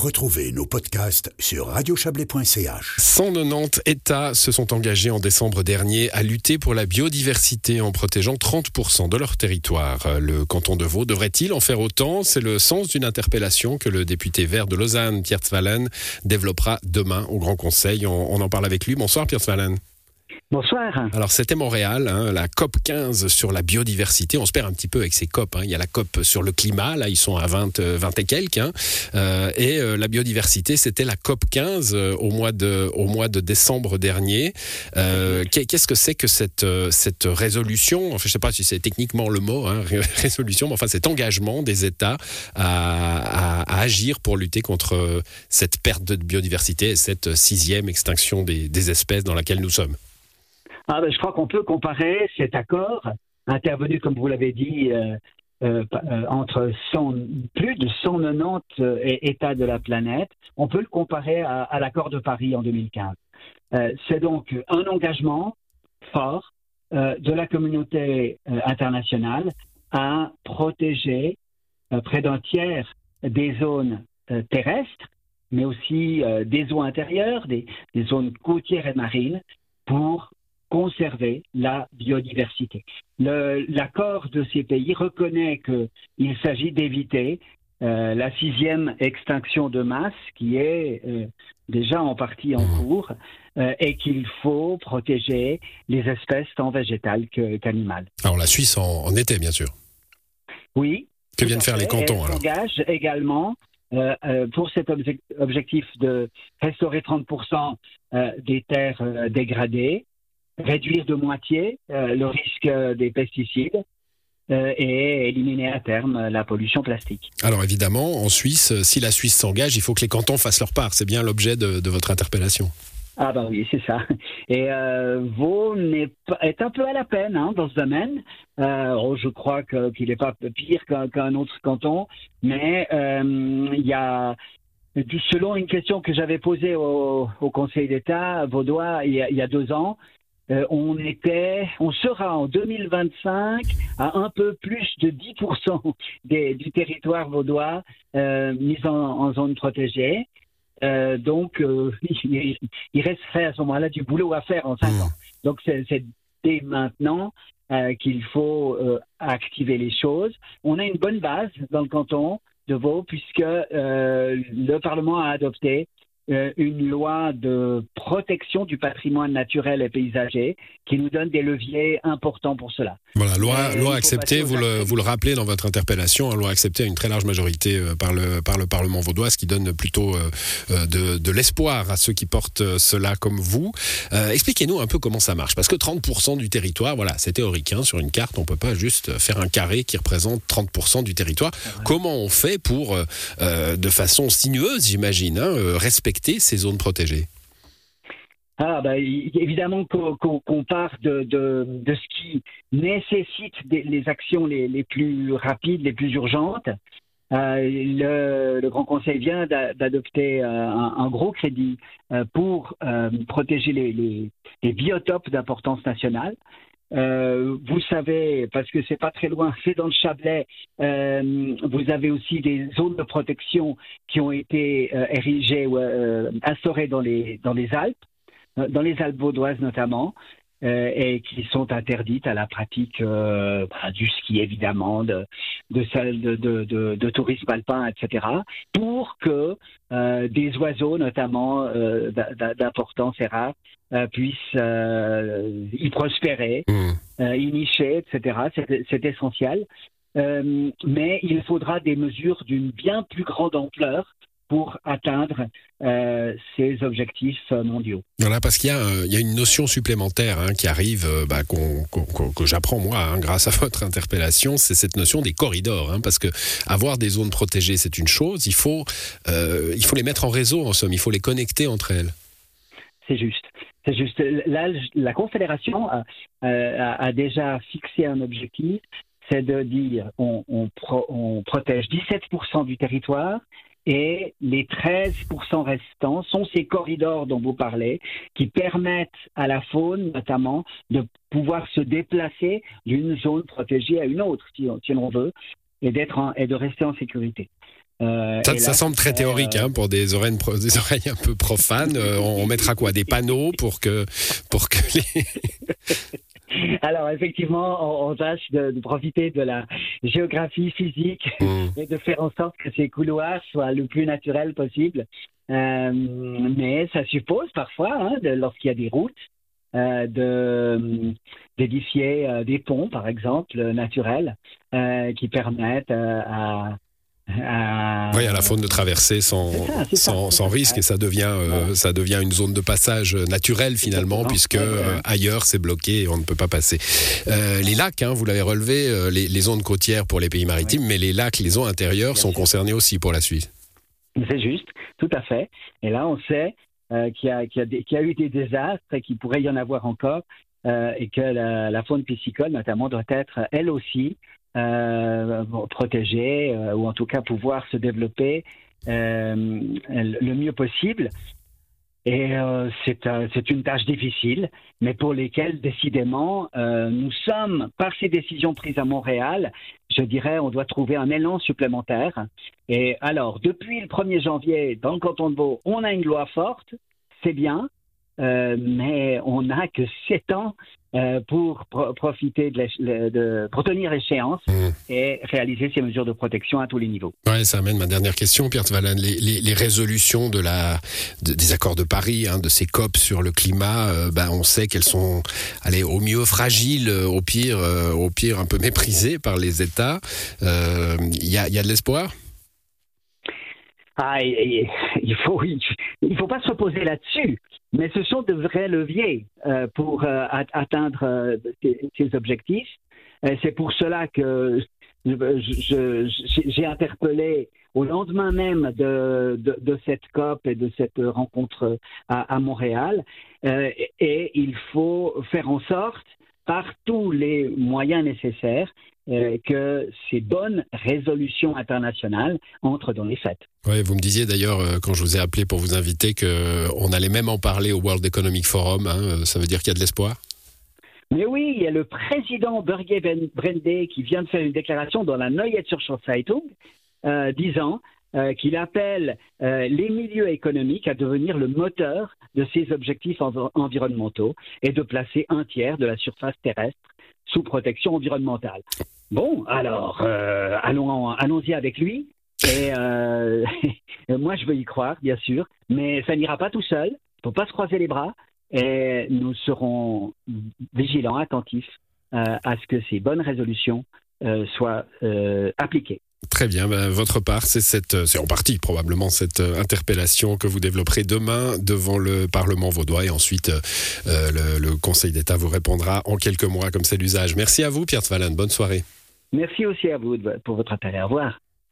Retrouvez nos podcasts sur radiochablais.ch. 190 États se sont engagés en décembre dernier à lutter pour la biodiversité en protégeant 30% de leur territoire. Le canton de Vaud devrait-il en faire autant? C'est le sens d'une interpellation que le député vert de Lausanne, Pierre Zwallen, développera demain au Grand Conseil. On, en parle avec lui. Bonsoir Pierre Zwallen. Bonsoir. Alors c'était Montréal, hein, la COP 15 sur la biodiversité. On se perd un petit peu avec ces COP. Hein. Il y a la COP sur le climat, là ils sont à 20, 20 euh, et quelques. Hein. Euh, et euh, la biodiversité, c'était la COP 15 euh, au, mois de, au mois de décembre dernier. Euh, Qu'est-ce que c'est que cette, euh, cette résolution? Enfin, Je ne sais pas si c'est techniquement le mot, hein, résolution, mais enfin cet engagement des États à, à, à, agir pour lutter contre cette perte de biodiversité et cette sixième extinction des, des espèces dans laquelle nous sommes. Ah ben, je crois qu'on peut comparer cet accord, intervenu, comme vous l'avez dit, euh, euh, entre 100, plus de 190 euh, États de la planète, on peut le comparer à, l'accord de Paris en 2015. Euh, C'est donc un engagement fort euh, de la communauté euh, internationale à protéger près d'un tiers des zones terrestres, mais aussi des eaux intérieures, des zones côtières et marines, pour conserver la biodiversité. L'accord de ces pays reconnaît qu'il s'agit d'éviter euh, la sixième extinction de masse qui est euh, déjà en partie en cours euh, et qu'il faut protéger les espèces tant végétales qu'animales. Qu alors la Suisse en, en, était bien sûr. Oui. Que viennent faire les cantons alors engage également euh, pour cet objectif de restaurer 30% euh, des terres dégradées, réduire de moitié euh, le risque des pesticides euh, et éliminer à terme la pollution plastique. Alors évidemment, en Suisse, si la Suisse s'engage, il faut que les cantons fassent leur part. C'est bien l'objet de, de, votre interpellation. Ah ben oui, c'est ça. Et euh, Vaud est, est, un peu à la peine hein, dans ce domaine. Euh, je crois qu'il qu n'est pas pire qu'un qu autre canton, mais euh, il y a selon une question que j'avais posée au, au Conseil d'État vaudois il y, a, il y a deux ans, euh, on était, on sera en 2025 à un peu plus de 10% des, du territoire vaudois euh, mis en, en, zone protégée. Euh, donc, il, il, resterait à ce moment-là du boulot à faire en 5 ans. Donc, c'est dès maintenant qu'il faut activer les choses. On a une bonne base dans le canton de Vaud puisque le Parlement a adopté une loi de protection du patrimoine naturel et paysager qui nous donne des leviers importants pour cela. Voilà, loi, loi acceptée, vous le, vous le rappelez dans votre interpellation, hein, loi acceptée à une très large majorité euh, par, le, par le Parlement vaudois, ce qui donne plutôt euh, de, de l'espoir à ceux qui portent cela comme vous. Euh, Expliquez-nous un peu comment ça marche, parce que 30% du territoire, voilà, c'est théorique, hein, sur une carte, on peut pas juste faire un carré qui représente 30% du territoire. Comment on fait pour, euh, de façon sinueuse, j'imagine, hein, respecter ces zones protégées ah, bah, évidemment qu'on qu qu part de, de, ce qui nécessite les actions les, les, plus rapides, les plus urgentes. Euh, le, Grand Conseil vient d'adopter euh, un, gros crédit euh, pour protéger les, les biotopes d'importance nationale. Euh, vous savez, parce que c'est pas très loin, c'est dans le Chablais, euh, vous avez aussi des zones de protection qui ont été euh, érigées ou instaurées dans les, dans les Alpes, dans les Alpes vaudoises notamment. Euh, et qui sont interdites à la pratique euh, bah, du ski évidemment, de, de, de, de, de, tourisme alpin, etc., pour que euh, des oiseaux, notamment euh, d'importance et rares, euh, puissent euh, y prospérer, mmh. y nicher, etc. C'est essentiel. mais il faudra des mesures d'une bien plus grande ampleur pour atteindre euh, ces objectifs mondiaux. Voilà, parce qu'il y, euh, y, a une notion supplémentaire hein, qui arrive, euh, bah, qu qu qu que j'apprends moi hein, grâce à votre interpellation, c'est cette notion des corridors. Hein, parce que avoir des zones protégées, c'est une chose, il faut, euh, il faut les mettre en réseau, en somme, il faut les connecter entre elles. C'est juste. C'est juste. Là, la Confédération a, a, a déjà fixé un objectif, c'est de dire on, on, pro, on protège 17% du territoire et les 13% restants sont ces corridors dont vous parlez qui permettent à la faune notamment de pouvoir se déplacer d'une zone protégée à une autre si, si l'on veut et d'être et de rester en sécurité. ça, ça semble très théorique hein, pour des oreilles, des oreilles un peu profanes. on, mettra quoi? Des panneaux pour que, pour que les... Alors effectivement, on, tâche de, profiter de la géographie physique mmh. et de faire en sorte que ces couloirs soient le plus naturels possible. Euh, mais ça suppose parfois, hein, lorsqu'il y a des routes, euh, de d'édifier euh, des ponts, par exemple, naturels, qui permettent à oui, à la faune de traverser sans, sans, risque et ça devient, ça devient une zone de passage naturelle finalement puisque ailleurs c'est bloqué et on ne peut pas passer. les lacs, hein, vous l'avez relevé, les, les, zones côtières pour les pays maritimes, mais les lacs, les zones intérieures sont concernés aussi pour la Suisse. C'est juste, tout à fait. Et là, on sait euh, qu'il y, a eu des désastres et qu'il pourrait y en avoir encore, euh, et que la, faune piscicole, notamment, doit être, elle aussi, euh, protégée, ou en tout cas pouvoir se développer le mieux possible. Et euh, c'est une tâche difficile, mais pour lesquelles, décidément, euh, nous sommes, par ces décisions prises à Montréal, je dirais, on doit trouver un élan supplémentaire. Et alors, depuis le 1er janvier, dans le canton de Vaud, on a une loi forte, c'est bien, euh, mais on n'a que sept ans euh, pour profiter de, de, pour tenir échéance mmh. et réaliser ces mesures de protection à tous les niveaux. Ouais, ça amène ma dernière question, Pierre Tvalan. Les, les, résolutions de la, des accords de Paris, hein, de ces COP sur le climat, euh, ben, on sait qu'elles sont, allez, au mieux fragiles, au pire, au pire un peu méprisées par les États. Il y a, y a de l'espoir? Il faut, il faut pas se reposer là-dessus, mais ce sont de vrais leviers euh, pour euh, atteindre euh, ces, objectifs. C'est pour cela que j'ai interpellé au lendemain même de, cette COP et de cette rencontre à Montréal, et il faut faire en sorte par tous les moyens nécessaires euh, que ces bonnes résolutions internationales entrent dans les faits. Oui, vous me disiez d'ailleurs euh, quand je vous ai appelé pour vous inviter qu'on euh, allait même en parler au World Economic Forum. Hein, ça veut dire qu'il y a de l'espoir? Mais oui, il y a le président Berger Brende qui vient de faire une déclaration dans la Neue Zürcher Zeitung euh, disant euh, qu'il appelle euh, les milieux économiques à devenir le moteur de ces objectifs environnementaux et de placer un tiers de la surface terrestre sous protection environnementale. Bon, alors, euh, allons, allons-y avec lui. Et moi, je veux y croire, bien sûr, mais ça n'ira pas tout seul. Il ne faut pas se croiser les bras. Et nous serons vigilants, attentifs à ce que ces bonnes résolutions soient appliquées. Très bien, ben, votre part, c'est cette, c'est en partie probablement cette euh, interpellation que vous développerez demain devant le Parlement vaudois et ensuite euh, le, Conseil d'État vous répondra en quelques mois comme c'est l'usage. Merci à vous, Pierre Tvalan. Bonne soirée. Merci aussi à vous pour votre intérêt. Au revoir.